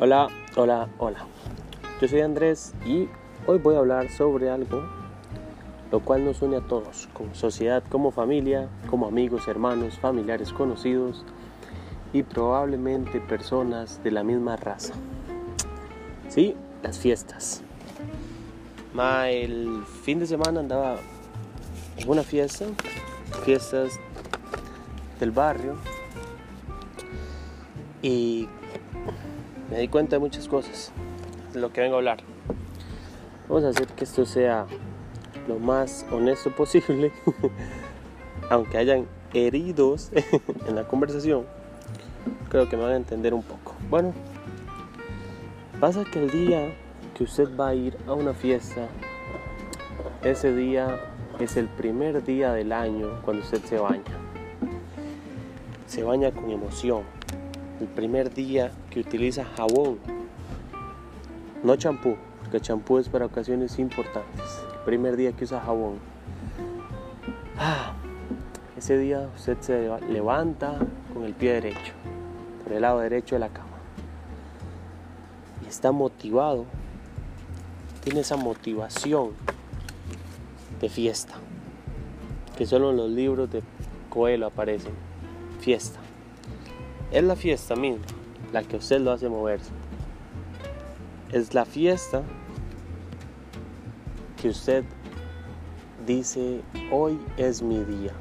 Hola, hola, hola. Yo soy Andrés y hoy voy a hablar sobre algo lo cual nos une a todos, como sociedad, como familia, como amigos, hermanos, familiares, conocidos y probablemente personas de la misma raza. Sí, las fiestas. Ma, el fin de semana andaba en una fiesta, fiestas del barrio, y me di cuenta de muchas cosas, de lo que vengo a hablar. Vamos a hacer que esto sea lo más honesto posible, aunque hayan heridos en la conversación, creo que me van a entender un poco. Bueno, pasa que el día que usted va a ir a una fiesta, ese día es el primer día del año cuando usted se baña. Se baña con emoción. El primer día que utiliza jabón, no champú, porque champú es para ocasiones importantes primer día que usa jabón. Ah, ese día usted se levanta con el pie derecho, por el lado derecho de la cama. Y está motivado, tiene esa motivación de fiesta, que solo en los libros de Coelho aparecen. Fiesta. Es la fiesta misma la que usted lo hace moverse. Es la fiesta que usted dice, hoy es mi día.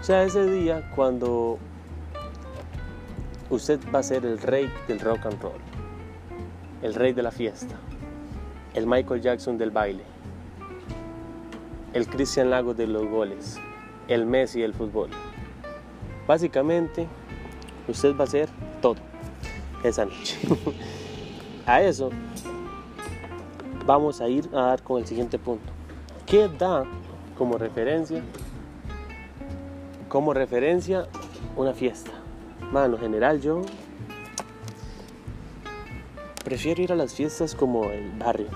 O sea, ese día cuando usted va a ser el rey del rock and roll, el rey de la fiesta, el Michael Jackson del baile, el Christian Lagos de los goles, el Messi del fútbol. Básicamente, usted va a hacer todo esa noche. a eso vamos a ir a dar con el siguiente punto. ¿Qué da como referencia? Como referencia una fiesta. Mano, en general yo prefiero ir a las fiestas como el barrio,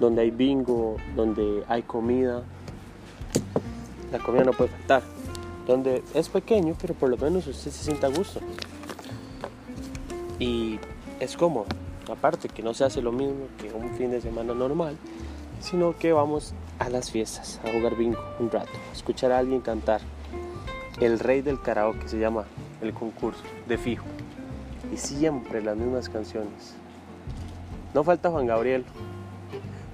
donde hay bingo, donde hay comida. La comida no puede faltar. Donde es pequeño, pero por lo menos usted se sienta a gusto. Y es cómodo. Aparte que no se hace lo mismo que un fin de semana normal, sino que vamos a las fiestas, a jugar bingo un rato, a escuchar a alguien cantar. El rey del karaoke se llama el concurso, de fijo. Y siempre las mismas canciones. No falta Juan Gabriel.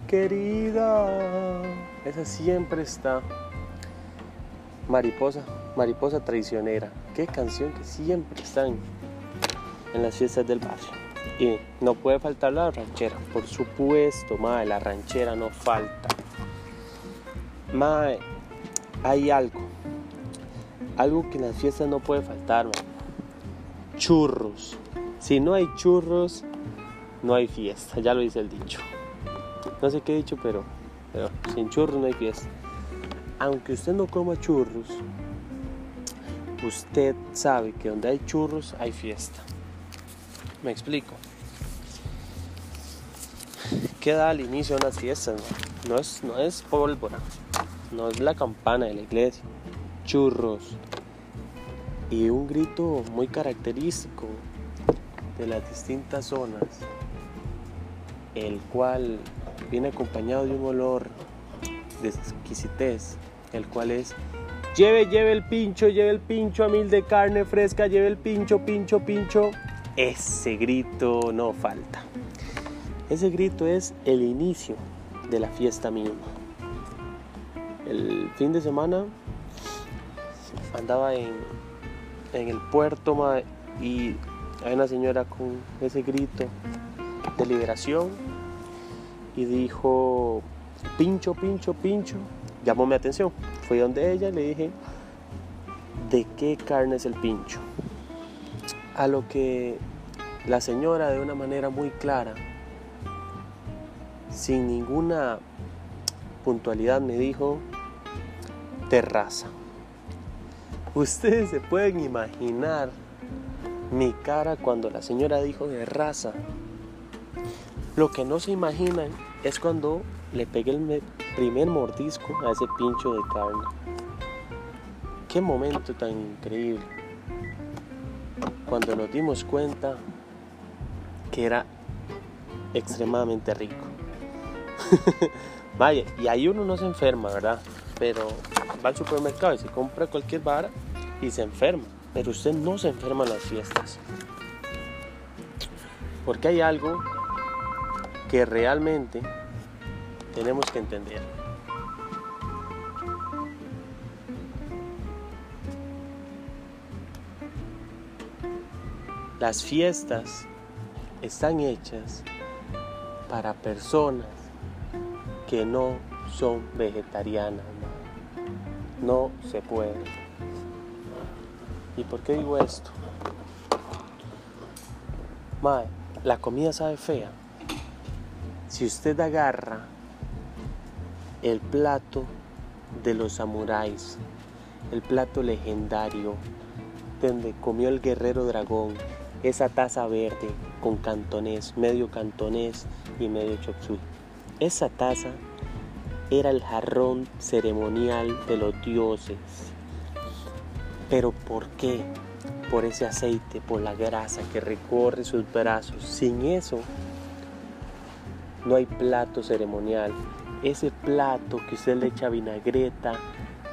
Querida, esa siempre está. Mariposa, mariposa traicionera. Qué canción que siempre están en las fiestas del barrio. Y no puede faltar la ranchera, por supuesto, madre, la ranchera no falta. Madre, hay algo, algo que en las fiestas no puede faltar, Churros. Si no hay churros, no hay fiesta, ya lo dice el dicho. No sé qué he dicho, pero, pero sin churros no hay fiesta. Aunque usted no coma churros, usted sabe que donde hay churros hay fiesta. Me explico. ¿Qué da al inicio de unas fiestas? No, es, no es pólvora, no es la campana de la iglesia, churros y un grito muy característico de las distintas zonas, el cual viene acompañado de un olor de exquisitez, el cual es lleve, lleve el pincho, lleve el pincho a mil de carne fresca, lleve el pincho, pincho, pincho ese grito no falta. Ese grito es el inicio de la fiesta misma. El fin de semana andaba en, el puerto y hay una señora con ese grito de liberación y dijo, pincho, pincho, pincho. Llamó mi atención. Fui donde ella le dije, ¿de qué carne es el pincho? A lo que la señora de una manera muy clara, sin ninguna puntualidad, me dijo, terraza. Ustedes se pueden imaginar mi cara cuando la señora dijo de raza. Lo que no se imaginan es cuando le pegué el primer mordisco a ese pincho de carne. Qué momento tan increíble. Cuando nos dimos cuenta que era extremadamente rico. Vaya, y ahí uno no se enferma, ¿verdad? Pero va al supermercado y se compra cualquier vara y se enferma. Pero usted no se enferma en las fiestas. Porque hay algo que realmente tenemos que entender. Las fiestas están hechas para personas que no son vegetarianas. No se puede. ¿Y por qué digo esto? Mae, la comida sabe fea. Si usted agarra el plato de los samuráis, el plato legendario donde comió el guerrero dragón, esa taza verde con cantonés, medio cantonés y medio chop Esa taza era el jarrón ceremonial de los dioses. Pero ¿por qué? Por ese aceite, por la grasa que recorre sus brazos. Sin eso, no hay plato ceremonial. Ese plato que usted le echa vinagreta,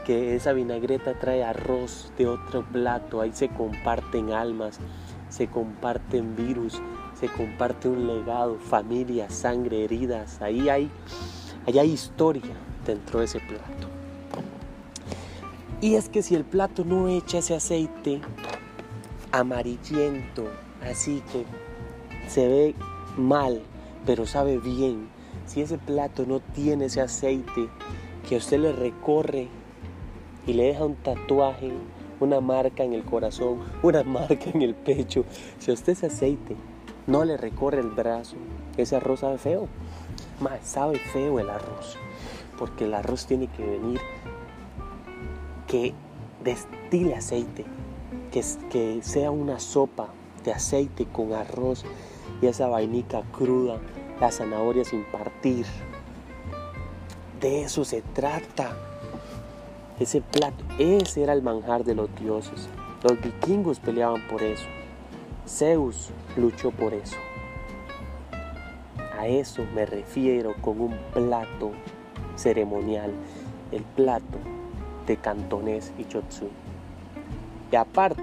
que esa vinagreta trae arroz de otro plato, ahí se comparten almas, se comparten virus, se comparte un legado, familia, sangre, heridas, ahí hay, hay historia dentro de ese plato. Y es que si el plato no echa ese aceite amarillento, así que se ve mal, pero sabe bien, si ese plato no tiene ese aceite que a usted le recorre y le deja un tatuaje, una marca en el corazón, una marca en el pecho, si a usted ese aceite no le recorre el brazo, ese arroz sabe feo. Más sabe feo el arroz, porque el arroz tiene que venir que destile aceite, que, que sea una sopa de aceite con arroz y esa vainica cruda, la zanahoria sin partir. De eso se trata. Ese plato, ese era el manjar de los dioses. Los vikingos peleaban por eso. Zeus luchó por eso. A eso me refiero con un plato ceremonial, el plato de cantonés y chotsu. Y aparte,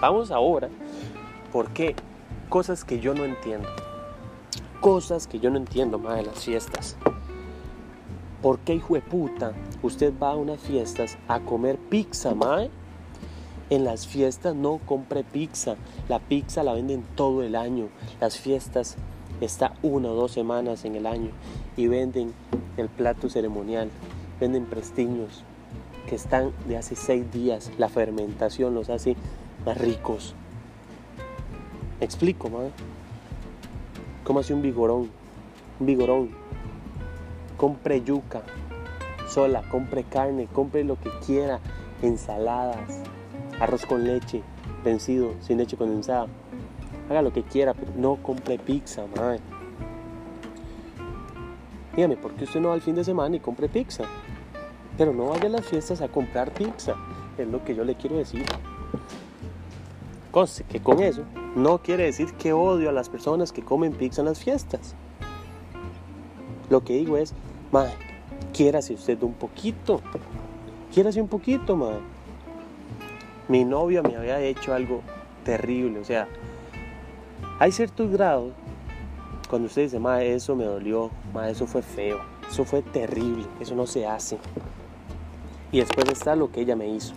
vamos ahora, porque cosas que yo no entiendo. Cosas que yo no entiendo más de las fiestas. ¿Por qué hijo de puta usted va a unas fiestas a comer pizza, mae? En las fiestas no compre pizza. La pizza la venden todo el año. Las fiestas está una o dos semanas en el año y venden el plato ceremonial. Venden prestiños que están de hace seis días. La fermentación los hace más ricos. ¿Me explico, mae? ¿Cómo hace un vigorón? Un vigorón compre yuca sola, compre carne, compre lo que quiera, ensaladas, arroz con leche, vencido, sin leche condensada. Haga lo que quiera, pero no compre pizza, madre. Dígame, ¿por qué usted no va al fin de semana y compre pizza? Pero no vaya a las fiestas a comprar pizza, es lo que yo le quiero decir. Conste que con eso no quiere decir que odio a las personas que comen pizza en las fiestas. Lo que digo es, Madre, quiérase usted un poquito. Quiérase un poquito, madre. Mi novio me había hecho algo terrible. O sea, hay ciertos grados cuando usted dice, madre, eso me dolió, madre, eso fue feo, eso fue terrible, eso no se hace. Y después está lo que ella me hizo.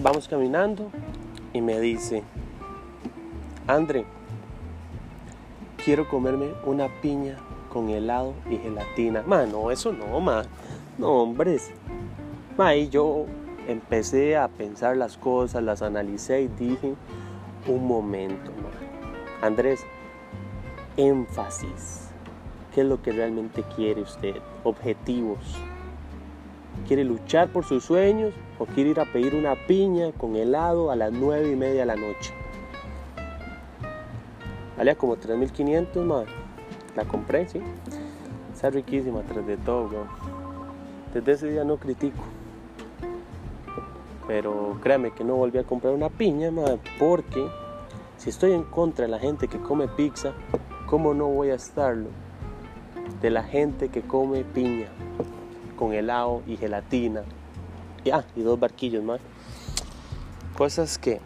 Vamos caminando y me dice, André, quiero comerme una piña con helado y gelatina. Ma, no, eso no, ma. No, hombres. Ma, yo empecé a pensar las cosas, las analicé y dije, un momento, ma. Andrés, énfasis. ¿Qué es lo que realmente quiere usted? Objetivos. ¿Quiere luchar por sus sueños o quiere ir a pedir una piña con helado a las nueve y media de la noche? Valía como 3.500 más. La compré, sí. Está riquísima tras de todo, Desde ese día no critico. Pero créame que no volví a comprar una piña, porque Si estoy en contra de la gente que come pizza, ¿cómo no voy a estarlo? De la gente que come piña con helado y gelatina. Y, ah, y dos barquillos más. Cosas que,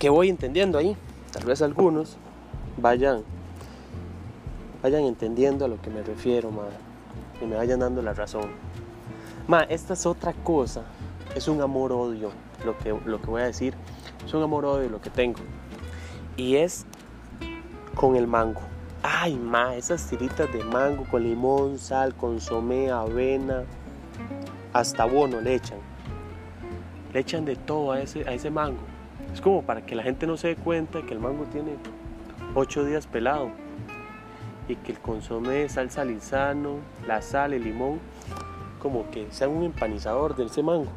que voy entendiendo ahí. Tal vez algunos vayan, vayan entendiendo a lo que me refiero, madre. Y me vayan dando la razón. Ma, esta es otra cosa. Es un amor-odio lo que, lo que voy a decir. Es un amor-odio lo que tengo. Y es con el mango. Ay, ma, esas tiritas de mango con limón, sal, consomé, avena, hasta bono le echan. Le echan de todo a ese, a ese mango. Es como para que la gente no se dé cuenta que el mango tiene 8 días pelado y que el consomé, salsa lisano, la sal, el limón, como que sea un empanizador de ese mango.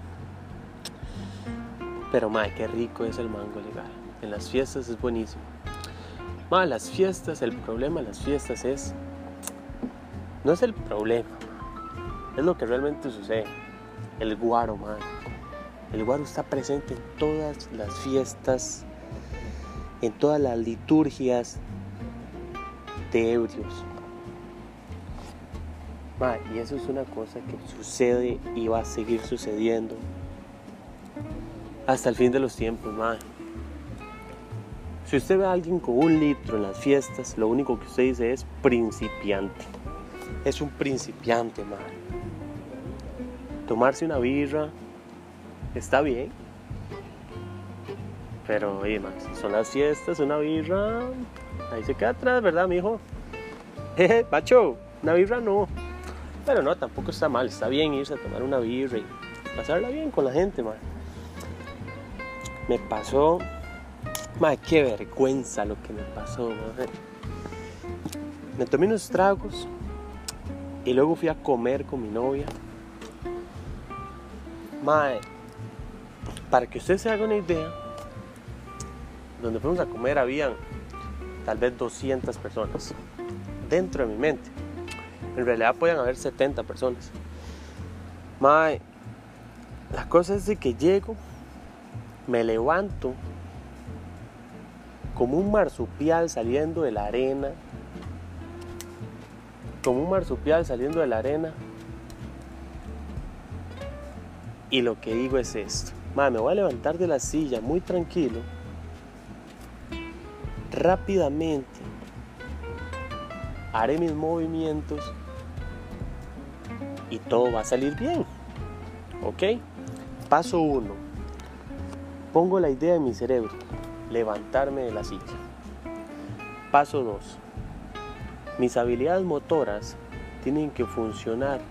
Pero madre, qué rico es el mango legal. En las fiestas es buenísimo. Madre, las fiestas, el problema de las fiestas es. No es el problema, es lo que realmente sucede. El guaro, madre. El guaro está presente en todas las fiestas, en todas las liturgias ebrios. y eso es una cosa que sucede y va a seguir sucediendo hasta el fin de los tiempos, madre. Si usted ve a alguien con un litro en las fiestas, lo único que usted dice es principiante. Es un principiante, madre. Tomarse una birra está bien. Pero, más, son las fiestas, una birra. Ahí se queda atrás, ¿verdad, mijo? Jeje, Pacho, una birra no. Pero no, tampoco está mal. Está bien irse a tomar una birra y pasarla bien con la gente, madre me pasó, madre, qué vergüenza lo que me pasó, madre. Me tomé unos tragos y luego fui a comer con mi novia. Madre, para que usted se haga una idea, donde fuimos a comer habían tal vez 200 personas dentro de mi mente. En realidad podían haber 70 personas. Mae, la cosa es de que llego me levanto como un marsupial saliendo de la arena, como un marsupial saliendo de la arena. Y lo que digo es esto, me voy a levantar de la silla muy tranquilo, rápidamente, haré mis movimientos y todo va a salir bien. ¿Ok? Paso uno Pongo la idea en mi cerebro, levantarme de la silla. Paso 2. Mis habilidades motoras tienen que funcionar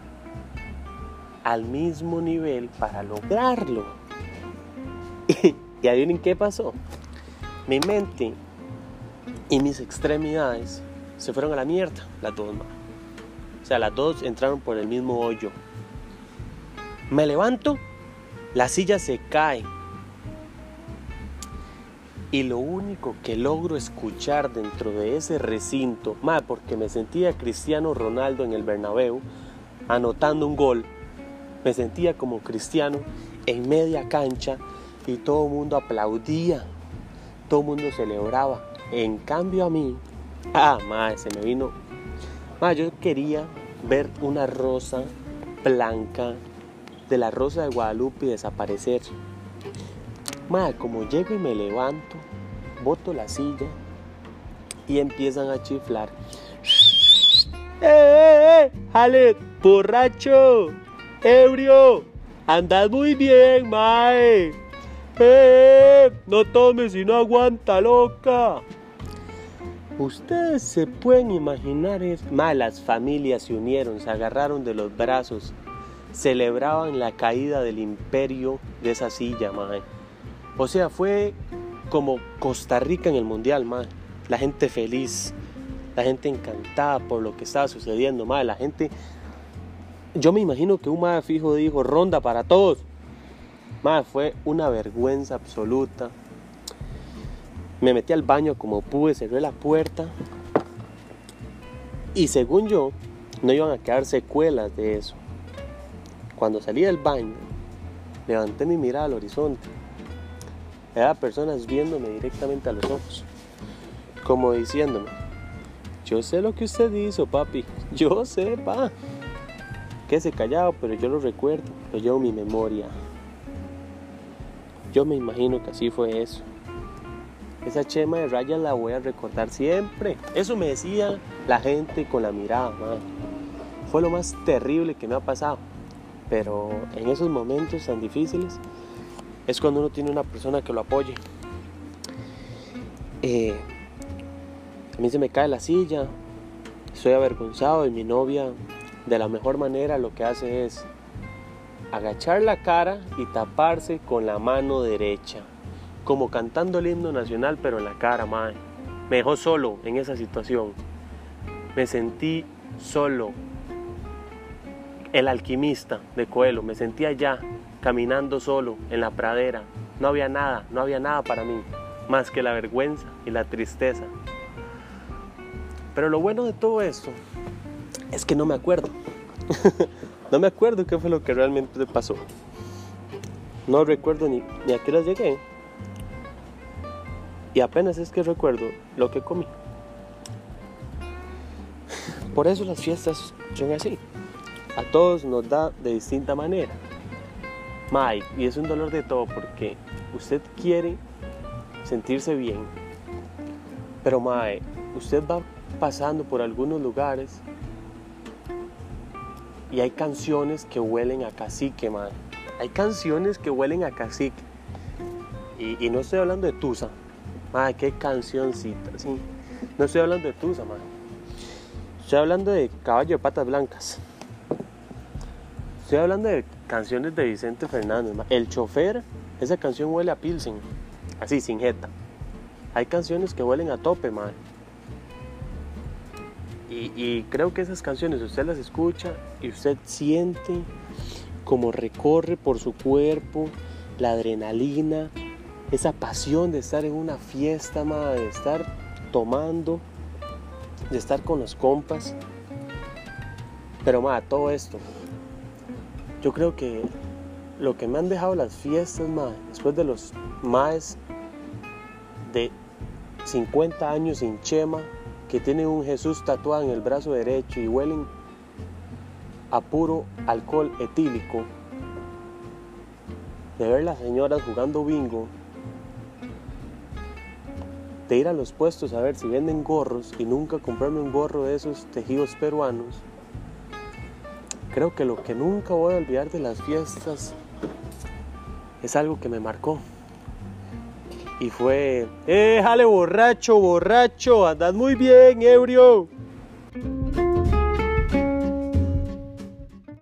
al mismo nivel para lograrlo. y adivinen qué pasó. Mi mente y mis extremidades se fueron a la mierda, las dos. O sea, las dos entraron por el mismo hoyo. Me levanto, la silla se cae y lo único que logro escuchar dentro de ese recinto, más porque me sentía Cristiano Ronaldo en el Bernabéu anotando un gol, me sentía como Cristiano en media cancha y todo el mundo aplaudía, todo el mundo celebraba. En cambio a mí, ah, madre, se me vino, más yo quería ver una rosa blanca de la rosa de Guadalupe desaparecer. Madre, como llego y me levanto, boto la silla y empiezan a chiflar. ¡Eh, eh, eh! ¡Jale! ¡Borracho! ¡Ebrio! ¡Andas muy bien, mae! ¡Eh, eh! ¡No tomes si no aguanta, loca! Ustedes se pueden imaginar es las familias se unieron, se agarraron de los brazos, celebraban la caída del imperio de esa silla, mae. O sea, fue como Costa Rica en el Mundial. La gente feliz, la gente encantada por lo que estaba sucediendo, madre. La gente... Yo me imagino que un madre fijo dijo, ronda para todos. Madre, fue una vergüenza absoluta. Me metí al baño como pude, cerré la puerta. Y según yo, no iban a quedar secuelas de eso. Cuando salí del baño, levanté mi mirada al horizonte Era personas viéndome directamente a los ojos, como diciéndome, yo sé lo que usted hizo, papi, yo sé, pa. Quédese callado, pero yo lo recuerdo, lo llevo en mi memoria. Yo me imagino que así fue eso. Esa chema de rayas la voy a recordar siempre. Eso me decía la gente con la mirada, Fue lo más terrible que me ha pasado. Pero en esos momentos tan difíciles es cuando uno tiene una persona que lo apoye. Eh, a mí se me cae la silla, estoy avergonzado y mi novia de la mejor manera lo que hace es agachar la cara y taparse con la mano derecha, como cantando el himno nacional pero en la cara, madre. Me dejó solo en esa situación. Me sentí solo. El alquimista de Coelho, me sentía allá, caminando solo en la pradera. No había nada, no había nada para mí, más que la vergüenza y la tristeza. Pero lo bueno de todo esto es que no me acuerdo. no me acuerdo qué fue lo que realmente pasó. No recuerdo ni, ni a qué hora llegué. Y apenas es que recuerdo lo que comí. Por eso las fiestas son así. A todos nos da de distinta manera. Mike, y es un dolor de todo porque usted quiere sentirse bien. Pero Mae, usted va pasando por algunos lugares y hay canciones que huelen a cacique, man. Hay canciones que huelen a cacique. Y, no estoy hablando de Tusa. Madre, qué cancioncita, sí. No estoy hablando de Tusa, man. Estoy hablando de Caballo de Patas Blancas. Estoy hablando de canciones de Vicente Fernández. El chofer, esa canción huele a Pilsen. Así, sin jeta. Hay canciones que huelen a tope, man. Y, creo que esas canciones usted las escucha y usted siente como recorre por su cuerpo la adrenalina, esa pasión de estar en una fiesta, de estar tomando, de estar con los compas. Pero ma, todo esto, yo creo que lo que me han dejado las fiestas, ma, después de los más de 50 años sin chema, que tienen un Jesús tatuado en el brazo derecho y huelen a puro alcohol etílico, de ver las señoras jugando bingo, de ir a los puestos a ver si venden gorros y nunca comprarme un gorro de esos tejidos peruanos, creo que lo que nunca voy a olvidar de las fiestas es algo que me marcó. Y fue, ¡eh, jale borracho, borracho! ¡Andad muy bien, ebrio!